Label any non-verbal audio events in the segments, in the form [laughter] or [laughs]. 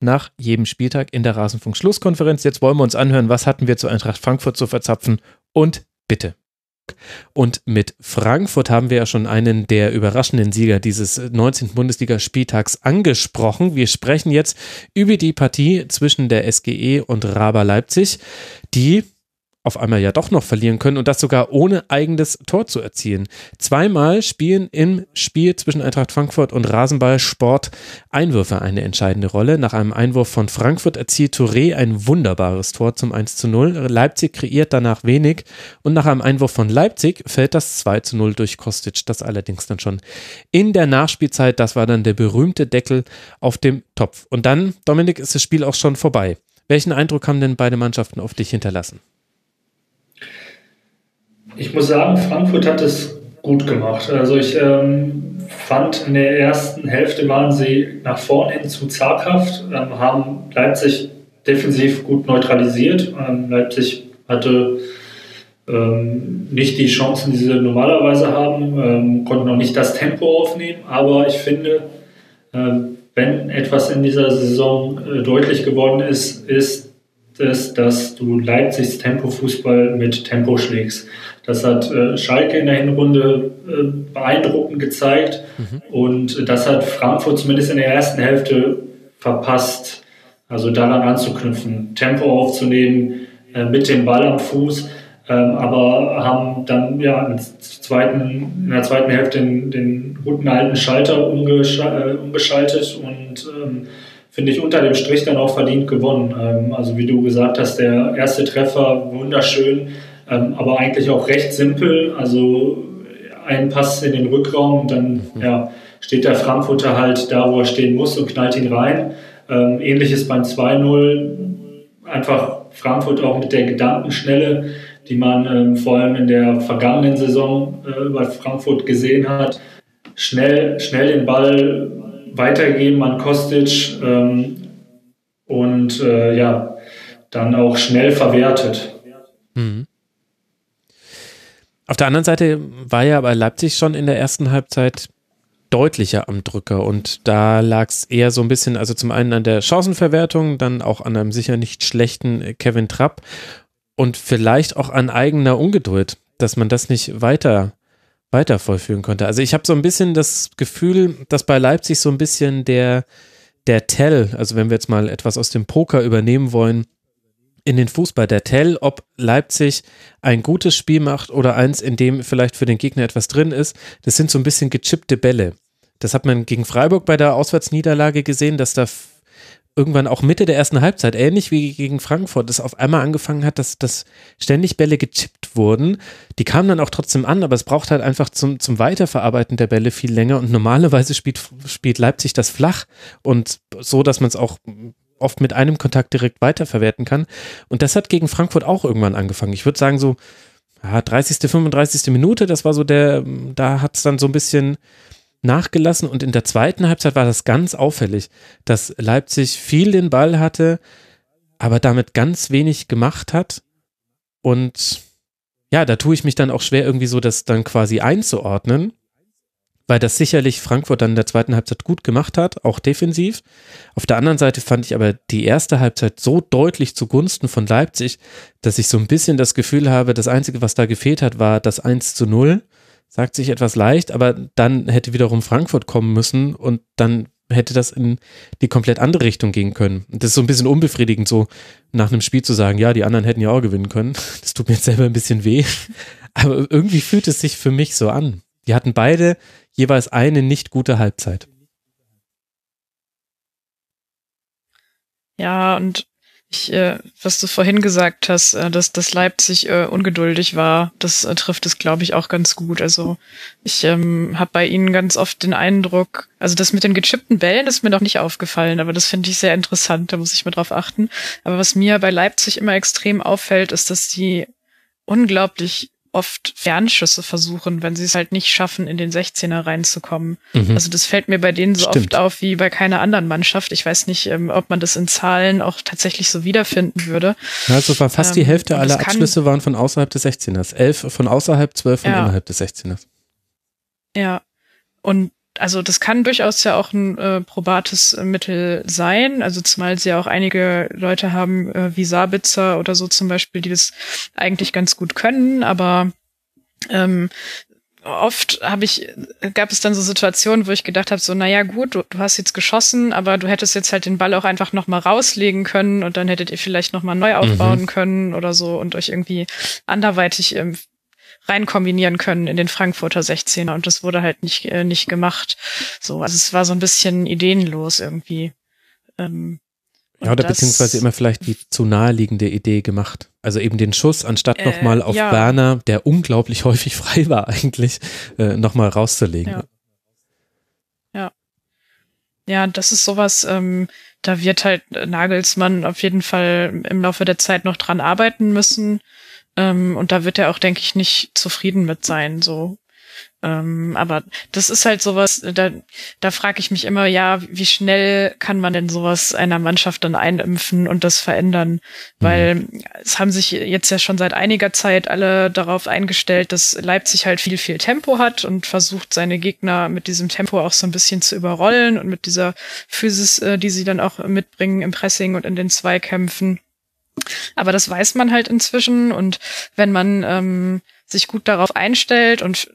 nach jedem Spieltag in der Rasenfunk-Schlusskonferenz. Jetzt wollen wir uns anhören, was hatten wir zu Eintracht Frankfurt zu verzapfen und bitte. Und mit Frankfurt haben wir ja schon einen der überraschenden Sieger dieses 19. Bundesligaspieltags angesprochen. Wir sprechen jetzt über die Partie zwischen der SGE und Raber Leipzig, die auf einmal ja doch noch verlieren können und das sogar ohne eigenes Tor zu erzielen. Zweimal spielen im Spiel zwischen Eintracht Frankfurt und Rasenballsport Einwürfe eine entscheidende Rolle. Nach einem Einwurf von Frankfurt erzielt Touré ein wunderbares Tor zum 1 zu 0. Leipzig kreiert danach wenig und nach einem Einwurf von Leipzig fällt das 2 zu 0 durch Kostic. Das allerdings dann schon in der Nachspielzeit. Das war dann der berühmte Deckel auf dem Topf. Und dann, Dominik, ist das Spiel auch schon vorbei. Welchen Eindruck haben denn beide Mannschaften auf dich hinterlassen? Ich muss sagen, Frankfurt hat es gut gemacht. Also ich ähm, fand in der ersten Hälfte waren sie nach vorne hin zu zaghaft, ähm, haben Leipzig defensiv gut neutralisiert. Ähm, Leipzig hatte ähm, nicht die Chancen, die sie normalerweise haben, ähm, konnten auch nicht das Tempo aufnehmen. Aber ich finde, äh, wenn etwas in dieser Saison äh, deutlich geworden ist, ist es, dass du Leipzigs Tempo-Fußball mit Tempo schlägst. Das hat äh, Schalke in der Hinrunde äh, beeindruckend gezeigt mhm. und das hat Frankfurt zumindest in der ersten Hälfte verpasst, also daran anzuknüpfen, Tempo aufzunehmen äh, mit dem Ball am Fuß, ähm, aber haben dann ja in, zweiten, in der zweiten Hälfte den, den guten alten Schalter umgeschaltet, äh, umgeschaltet und ähm, finde ich unter dem Strich dann auch verdient gewonnen. Ähm, also wie du gesagt hast, der erste Treffer wunderschön ähm, aber eigentlich auch recht simpel. Also ein Pass in den Rückraum und dann mhm. ja, steht der Frankfurter halt da, wo er stehen muss und knallt ihn rein. Ähm, ähnliches beim 2-0. Einfach Frankfurt auch mit der Gedankenschnelle, die man ähm, vor allem in der vergangenen Saison äh, bei Frankfurt gesehen hat. Schnell, schnell den Ball weitergeben an Kostic ähm, und äh, ja, dann auch schnell verwertet. Mhm. Auf der anderen Seite war ja bei Leipzig schon in der ersten Halbzeit deutlicher am Drücker und da lag es eher so ein bisschen, also zum einen an der Chancenverwertung, dann auch an einem sicher nicht schlechten Kevin Trapp und vielleicht auch an eigener Ungeduld, dass man das nicht weiter weiter vollführen konnte. Also ich habe so ein bisschen das Gefühl, dass bei Leipzig so ein bisschen der der Tell, also wenn wir jetzt mal etwas aus dem Poker übernehmen wollen, in den Fußball der Tell, ob Leipzig ein gutes Spiel macht oder eins, in dem vielleicht für den Gegner etwas drin ist. Das sind so ein bisschen gechippte Bälle. Das hat man gegen Freiburg bei der Auswärtsniederlage gesehen, dass da irgendwann auch Mitte der ersten Halbzeit, ähnlich wie gegen Frankfurt, es auf einmal angefangen hat, dass, dass ständig Bälle gechippt wurden. Die kamen dann auch trotzdem an, aber es braucht halt einfach zum, zum Weiterverarbeiten der Bälle viel länger und normalerweise spielt, spielt Leipzig das flach und so, dass man es auch oft mit einem Kontakt direkt weiterverwerten kann. Und das hat gegen Frankfurt auch irgendwann angefangen. Ich würde sagen, so ja, 30., 35. Minute, das war so der, da hat es dann so ein bisschen nachgelassen. Und in der zweiten Halbzeit war das ganz auffällig, dass Leipzig viel den Ball hatte, aber damit ganz wenig gemacht hat. Und ja, da tue ich mich dann auch schwer, irgendwie so das dann quasi einzuordnen weil das sicherlich Frankfurt dann in der zweiten Halbzeit gut gemacht hat, auch defensiv. Auf der anderen Seite fand ich aber die erste Halbzeit so deutlich zugunsten von Leipzig, dass ich so ein bisschen das Gefühl habe, das Einzige, was da gefehlt hat, war das 1 zu 0 sagt sich etwas leicht, aber dann hätte wiederum Frankfurt kommen müssen und dann hätte das in die komplett andere Richtung gehen können. Das ist so ein bisschen unbefriedigend, so nach einem Spiel zu sagen, ja, die anderen hätten ja auch gewinnen können. [laughs] Das tut mir jetzt selber ein bisschen weh. [laughs] Aber irgendwie fühlt es sich für mich so an. Die hatten beide jeweils eine nicht gute Halbzeit. Ja, und ich, äh, was du vorhin gesagt hast, äh, dass, dass Leipzig äh, ungeduldig war, das äh, trifft es, glaube ich, auch ganz gut. Also ich ähm, habe bei ihnen ganz oft den Eindruck, also das mit den gechippten Bällen ist mir noch nicht aufgefallen, aber das finde ich sehr interessant, da muss ich mal drauf achten. Aber was mir bei Leipzig immer extrem auffällt, ist, dass die unglaublich oft Fernschüsse versuchen, wenn sie es halt nicht schaffen, in den 16er reinzukommen. Mhm. Also das fällt mir bei denen so Stimmt. oft auf wie bei keiner anderen Mannschaft. Ich weiß nicht, ähm, ob man das in Zahlen auch tatsächlich so wiederfinden würde. Also war fast ähm, die Hälfte aller Abschlüsse waren von außerhalb des 16ers. Elf von außerhalb, zwölf von ja. innerhalb des 16ers. Ja. Und also das kann durchaus ja auch ein äh, probates äh, Mittel sein. Also zumal sie ja auch einige Leute haben, äh, wie Sabitzer oder so zum Beispiel, die das eigentlich ganz gut können, aber ähm, oft habe ich, gab es dann so Situationen, wo ich gedacht habe, so, naja gut, du, du, hast jetzt geschossen, aber du hättest jetzt halt den Ball auch einfach nochmal rauslegen können und dann hättet ihr vielleicht nochmal neu aufbauen mhm. können oder so und euch irgendwie anderweitig ähm, rein kombinieren können in den Frankfurter 16er und das wurde halt nicht, äh, nicht gemacht. So, also es war so ein bisschen ideenlos irgendwie. Ähm, ja, oder beziehungsweise immer vielleicht die zu naheliegende Idee gemacht. Also eben den Schuss, anstatt äh, nochmal auf ja. Werner, der unglaublich [laughs] häufig frei war eigentlich, äh, nochmal rauszulegen. Ja. ja. Ja, das ist sowas, ähm, da wird halt Nagelsmann auf jeden Fall im Laufe der Zeit noch dran arbeiten müssen. Ähm, und da wird er auch, denke ich, nicht zufrieden mit sein. So. Ähm, aber das ist halt sowas, da, da frage ich mich immer, ja, wie schnell kann man denn sowas einer Mannschaft dann einimpfen und das verändern? Mhm. Weil es haben sich jetzt ja schon seit einiger Zeit alle darauf eingestellt, dass Leipzig halt viel, viel Tempo hat und versucht, seine Gegner mit diesem Tempo auch so ein bisschen zu überrollen und mit dieser Physis, äh, die sie dann auch mitbringen im Pressing und in den Zweikämpfen. Aber das weiß man halt inzwischen und wenn man ähm, sich gut darauf einstellt und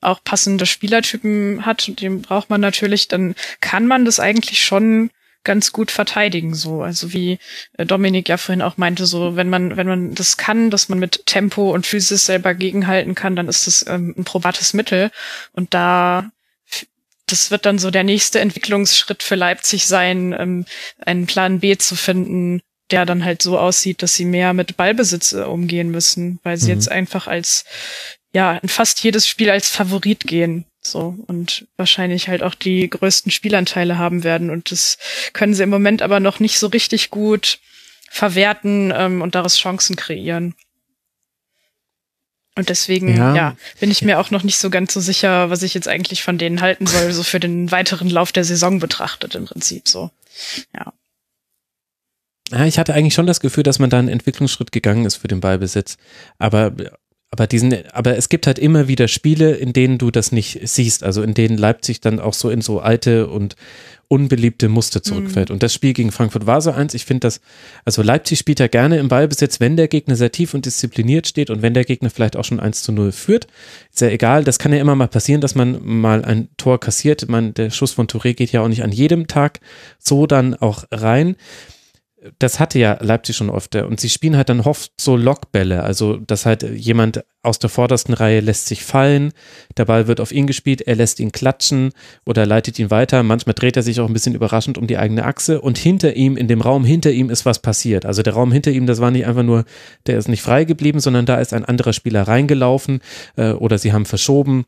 auch passende Spielertypen hat, den braucht man natürlich, dann kann man das eigentlich schon ganz gut verteidigen, so. Also wie äh, Dominik ja vorhin auch meinte, so, wenn man, wenn man das kann, dass man mit Tempo und Physis selber gegenhalten kann, dann ist das ähm, ein probates Mittel. Und da, das wird dann so der nächste Entwicklungsschritt für Leipzig sein, ähm, einen Plan B zu finden, der dann halt so aussieht, dass sie mehr mit Ballbesitz äh, umgehen müssen, weil sie mhm. jetzt einfach als, ja, in fast jedes Spiel als Favorit gehen. So, und wahrscheinlich halt auch die größten Spielanteile haben werden. Und das können sie im Moment aber noch nicht so richtig gut verwerten ähm, und daraus Chancen kreieren. Und deswegen, ja. ja. bin ich mir auch noch nicht so ganz so sicher, was ich jetzt eigentlich von denen halten soll, so für den weiteren Lauf der Saison betrachtet im Prinzip so. Ja. Ja, ich hatte eigentlich schon das Gefühl, dass man da einen Entwicklungsschritt gegangen ist für den Ballbesitz. Aber, aber diesen, aber es gibt halt immer wieder Spiele, in denen du das nicht siehst. Also in denen Leipzig dann auch so in so alte und unbeliebte Muster zurückfällt. Mhm. Und das Spiel gegen Frankfurt war so eins. Ich finde das, also Leipzig spielt ja gerne im Ballbesitz, wenn der Gegner sehr tief und diszipliniert steht und wenn der Gegner vielleicht auch schon 1 zu 0 führt. Ist ja egal, das kann ja immer mal passieren, dass man mal ein Tor kassiert. Man, der Schuss von Touré geht ja auch nicht an jedem Tag so dann auch rein das hatte ja Leipzig schon oft. Und sie spielen halt dann oft so Lockbälle. Also, dass halt jemand aus der vordersten Reihe lässt sich fallen, der Ball wird auf ihn gespielt, er lässt ihn klatschen oder leitet ihn weiter. Manchmal dreht er sich auch ein bisschen überraschend um die eigene Achse und hinter ihm, in dem Raum hinter ihm ist was passiert. Also der Raum hinter ihm, das war nicht einfach nur, der ist nicht frei geblieben, sondern da ist ein anderer Spieler reingelaufen äh, oder sie haben verschoben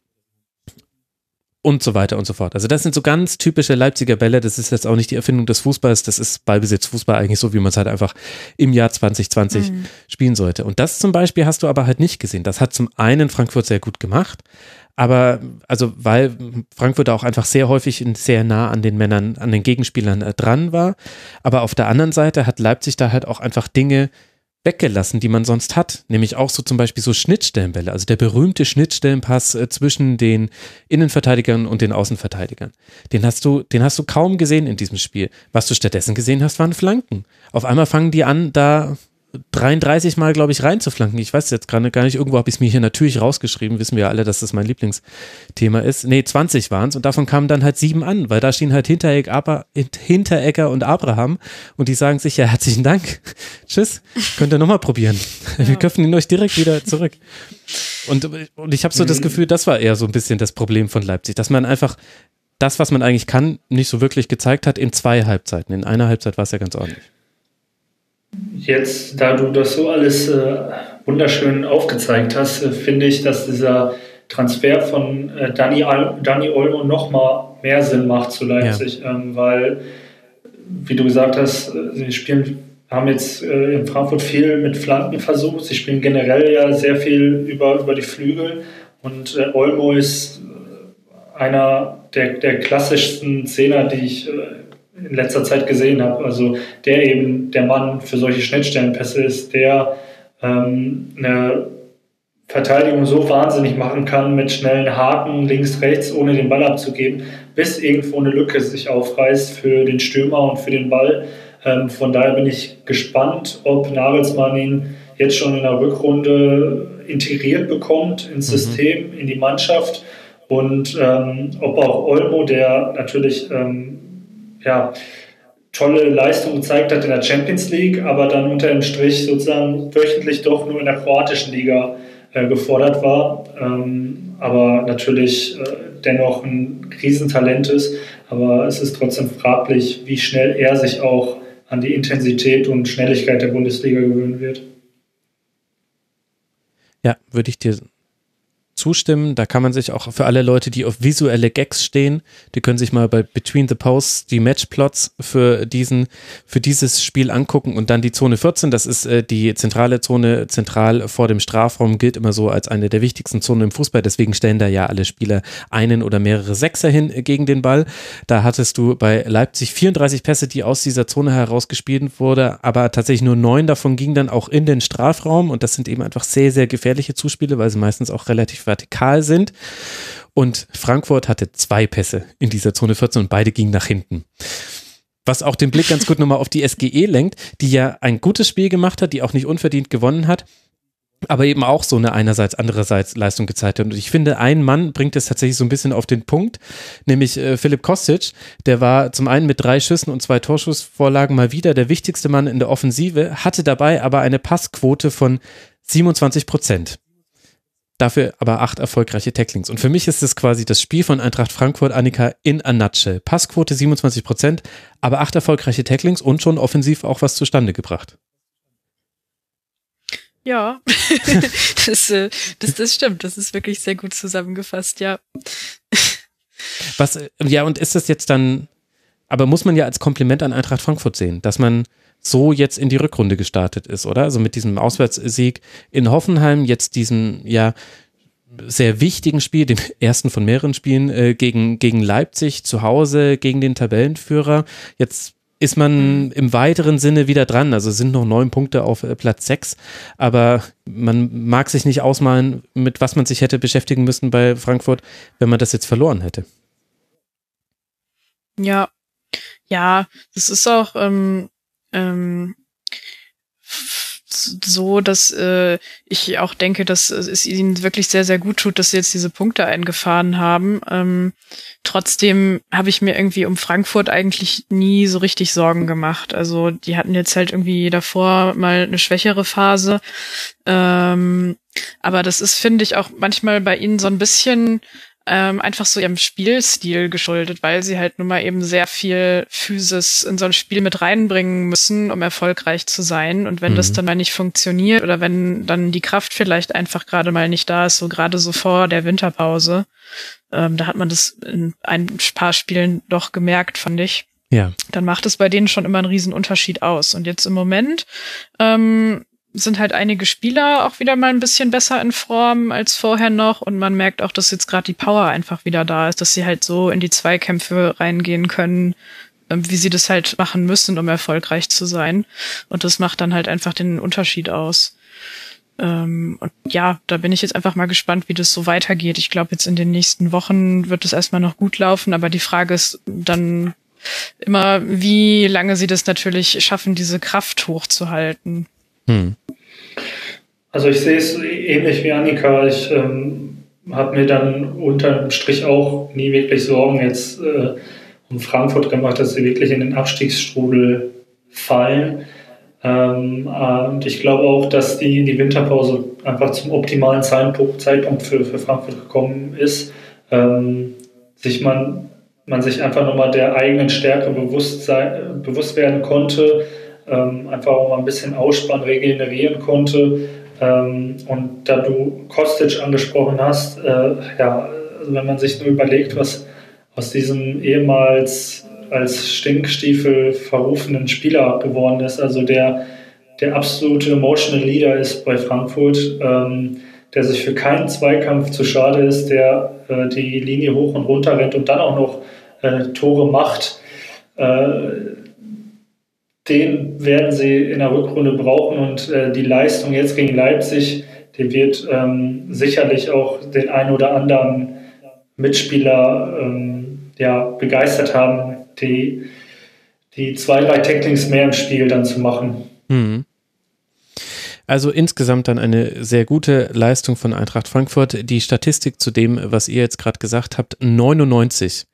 und so weiter und so fort. Also das sind so ganz typische Leipziger Bälle. Das ist jetzt auch nicht die Erfindung des Fußballs. Das ist Ballbesitz Fußball eigentlich so, wie man es halt einfach im Jahr 2020 mhm. spielen sollte. Und das zum Beispiel hast du aber halt nicht gesehen. Das hat zum einen Frankfurt sehr gut gemacht. Aber also, weil Frankfurt auch einfach sehr häufig sehr nah an den Männern, an den Gegenspielern äh, dran war. Aber auf der anderen Seite hat Leipzig da halt auch einfach Dinge weggelassen, die man sonst hat. Nämlich auch so zum Beispiel so Schnittstellenbälle, also der berühmte Schnittstellenpass äh, zwischen den Innenverteidigern und den Außenverteidigern. Den hast du, den hast du kaum gesehen in diesem Spiel. Was du stattdessen gesehen hast, waren Flanken. Auf einmal fangen die an, da 33 Mal, glaube ich, reinzuflanken. Ich weiß jetzt gerade gar nicht, irgendwo habe ich es mir hier natürlich rausgeschrieben, wissen wir ja alle, dass das mein Lieblingsthema ist. Nee, 20 waren es und davon kamen dann halt sieben an, weil da stehen halt Hinteregger, Aber, Hinteregger und Abraham und die sagen sich ja herzlichen Dank, [laughs] tschüss, könnt ihr nochmal probieren. Ja. Wir köpfen ihn euch direkt wieder zurück. Und, und ich habe so das mhm. Gefühl, das war eher so ein bisschen das Problem von Leipzig, dass man einfach das, was man eigentlich kann, nicht so wirklich gezeigt hat in zwei Halbzeiten. In einer Halbzeit war es ja ganz ordentlich. Jetzt, da du das so alles äh, wunderschön aufgezeigt hast, äh, finde ich, dass dieser Transfer von äh, Dani, Dani Olmo noch mal mehr Sinn macht zu Leipzig, ja. ähm, weil, wie du gesagt hast, äh, sie spielen, haben jetzt äh, in Frankfurt viel mit Flanken versucht. Sie spielen generell ja sehr viel über, über die Flügel und äh, Olmo ist einer der, der klassischsten Zehner, die ich in letzter Zeit gesehen habe. Also der eben der Mann für solche Schnittstellenpässe ist, der ähm, eine Verteidigung so wahnsinnig machen kann mit schnellen Haken links, rechts, ohne den Ball abzugeben, bis irgendwo eine Lücke sich aufreißt für den Stürmer und für den Ball. Ähm, von daher bin ich gespannt, ob Nagelsmann ihn jetzt schon in der Rückrunde integriert bekommt ins mhm. System, in die Mannschaft und ähm, ob auch Olmo, der natürlich ähm, ja, tolle Leistung gezeigt hat in der Champions League, aber dann unter dem Strich sozusagen wöchentlich doch nur in der kroatischen Liga äh, gefordert war, ähm, aber natürlich äh, dennoch ein Riesentalent ist. Aber es ist trotzdem fraglich, wie schnell er sich auch an die Intensität und Schnelligkeit der Bundesliga gewöhnen wird. Ja, würde ich dir zustimmen. Da kann man sich auch für alle Leute, die auf visuelle Gags stehen, die können sich mal bei Between the Posts die Matchplots für diesen, für dieses Spiel angucken und dann die Zone 14. Das ist äh, die zentrale Zone, zentral vor dem Strafraum, gilt immer so als eine der wichtigsten Zonen im Fußball. Deswegen stellen da ja alle Spieler einen oder mehrere Sechser hin gegen den Ball. Da hattest du bei Leipzig 34 Pässe, die aus dieser Zone herausgespielt wurde, aber tatsächlich nur neun davon gingen dann auch in den Strafraum und das sind eben einfach sehr, sehr gefährliche Zuspiele, weil sie meistens auch relativ vertikal sind. Und Frankfurt hatte zwei Pässe in dieser Zone 14 und beide gingen nach hinten. Was auch den Blick ganz gut nochmal auf die SGE lenkt, die ja ein gutes Spiel gemacht hat, die auch nicht unverdient gewonnen hat aber eben auch so eine einerseits, andererseits Leistung gezeigt hat. Und ich finde, ein Mann bringt es tatsächlich so ein bisschen auf den Punkt, nämlich äh, Philipp Kostic. Der war zum einen mit drei Schüssen und zwei Torschussvorlagen mal wieder der wichtigste Mann in der Offensive, hatte dabei aber eine Passquote von 27 Prozent. Dafür aber acht erfolgreiche Tacklings. Und für mich ist es quasi das Spiel von Eintracht Frankfurt, Annika, in a nutshell. Passquote 27 Prozent, aber acht erfolgreiche Tacklings und schon offensiv auch was zustande gebracht. Ja, [laughs] das, äh, das, das stimmt. Das ist wirklich sehr gut zusammengefasst, ja. Was, äh, ja, und ist das jetzt dann, aber muss man ja als Kompliment an Eintracht Frankfurt sehen, dass man so jetzt in die Rückrunde gestartet ist, oder? Also mit diesem Auswärtssieg in Hoffenheim, jetzt diesem, ja, sehr wichtigen Spiel, dem [laughs] ersten von mehreren Spielen äh, gegen, gegen Leipzig zu Hause, gegen den Tabellenführer. Jetzt ist man im weiteren Sinne wieder dran. Also sind noch neun Punkte auf äh, Platz sechs, aber man mag sich nicht ausmalen, mit was man sich hätte beschäftigen müssen bei Frankfurt, wenn man das jetzt verloren hätte. Ja, ja, das ist auch ähm, ähm, so, dass äh, ich auch denke, dass es ihnen wirklich sehr, sehr gut tut, dass sie jetzt diese Punkte eingefahren haben. Ähm, trotzdem habe ich mir irgendwie um Frankfurt eigentlich nie so richtig Sorgen gemacht. Also die hatten jetzt halt irgendwie davor mal eine schwächere Phase. Ähm, aber das ist, finde ich, auch manchmal bei ihnen so ein bisschen ähm, einfach so ihrem Spielstil geschuldet, weil sie halt nun mal eben sehr viel Physis in so ein Spiel mit reinbringen müssen, um erfolgreich zu sein. Und wenn mhm. das dann mal nicht funktioniert oder wenn dann die Kraft vielleicht einfach gerade mal nicht da ist, so gerade so vor der Winterpause, ähm, da hat man das in ein paar Spielen doch gemerkt, fand ich. Ja. Dann macht es bei denen schon immer einen riesen Unterschied aus. Und jetzt im Moment ähm, sind halt einige Spieler auch wieder mal ein bisschen besser in Form als vorher noch und man merkt auch, dass jetzt gerade die Power einfach wieder da ist, dass sie halt so in die Zweikämpfe reingehen können, ähm, wie sie das halt machen müssen, um erfolgreich zu sein. Und das macht dann halt einfach den Unterschied aus. Ähm, und ja, da bin ich jetzt einfach mal gespannt, wie das so weitergeht. Ich glaube, jetzt in den nächsten Wochen wird es erstmal noch gut laufen, aber die Frage ist dann immer, wie lange sie das natürlich schaffen, diese Kraft hochzuhalten. Hm. Also ich sehe es ähnlich wie Annika. Ich ähm, habe mir dann unterm Strich auch nie wirklich Sorgen jetzt äh, um Frankfurt gemacht, dass sie wirklich in den Abstiegsstrudel fallen. Ähm, und ich glaube auch, dass die, die Winterpause einfach zum optimalen Zeitpunkt, Zeitpunkt für, für Frankfurt gekommen ist. Ähm, sich man, man sich einfach nochmal der eigenen Stärke bewusst, sein, bewusst werden konnte ähm, einfach auch mal ein bisschen Ausspann regenerieren konnte. Ähm, und da du Kostic angesprochen hast, äh, ja, also wenn man sich nur überlegt, was aus diesem ehemals als Stinkstiefel verrufenen Spieler geworden ist, also der der absolute Emotional Leader ist bei Frankfurt, ähm, der sich für keinen Zweikampf zu schade ist, der äh, die Linie hoch und runter rennt und dann auch noch äh, Tore macht. Äh, den werden sie in der Rückrunde brauchen und äh, die Leistung jetzt gegen Leipzig, die wird ähm, sicherlich auch den einen oder anderen Mitspieler ähm, ja, begeistert haben, die, die zwei, drei Tacklings mehr im Spiel dann zu machen. Mhm. Also insgesamt dann eine sehr gute Leistung von Eintracht Frankfurt. Die Statistik zu dem, was ihr jetzt gerade gesagt habt, 99.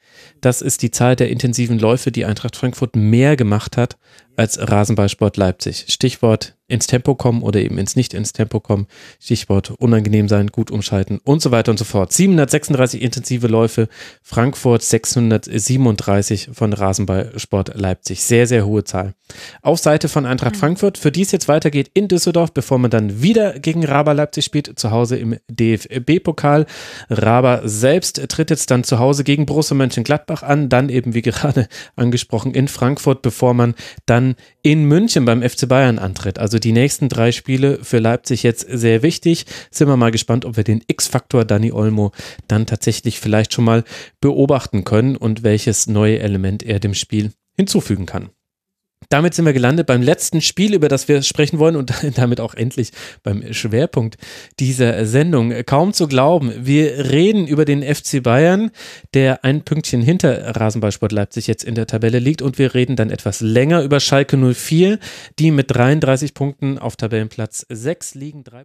Das ist die Zahl der intensiven Läufe, die Eintracht Frankfurt mehr gemacht hat als Rasenballsport Leipzig. Stichwort ins Tempo kommen oder eben ins nicht ins Tempo kommen. Stichwort unangenehm sein, gut umschalten und so weiter und so fort. 736 intensive Läufe, Frankfurt 637 von Rasenballsport Leipzig. Sehr, sehr hohe Zahl. Auf Seite von Eintracht mhm. Frankfurt, für die es jetzt weitergeht in Düsseldorf, bevor man dann wieder gegen Raber Leipzig spielt, zu Hause im DFB-Pokal. Raber selbst tritt jetzt dann zu Hause gegen Borussia Mönchengladbach an, dann eben wie gerade [laughs] angesprochen in Frankfurt, bevor man dann in München beim FC Bayern antritt. Also die nächsten drei Spiele für Leipzig jetzt sehr wichtig. Sind wir mal gespannt, ob wir den X-Faktor Dani Olmo dann tatsächlich vielleicht schon mal beobachten können und welches neue Element er dem Spiel hinzufügen kann. Damit sind wir gelandet beim letzten Spiel, über das wir sprechen wollen und [laughs] damit auch endlich beim Schwerpunkt dieser Sendung. Kaum zu glauben, wir reden über den FC Bayern, der ein Pünktchen hinter Rasenballsport Leipzig jetzt in der Tabelle liegt und wir reden dann etwas länger über Schalke 04, die mit 33 Punkten auf Tabellenplatz 6 liegen. Drei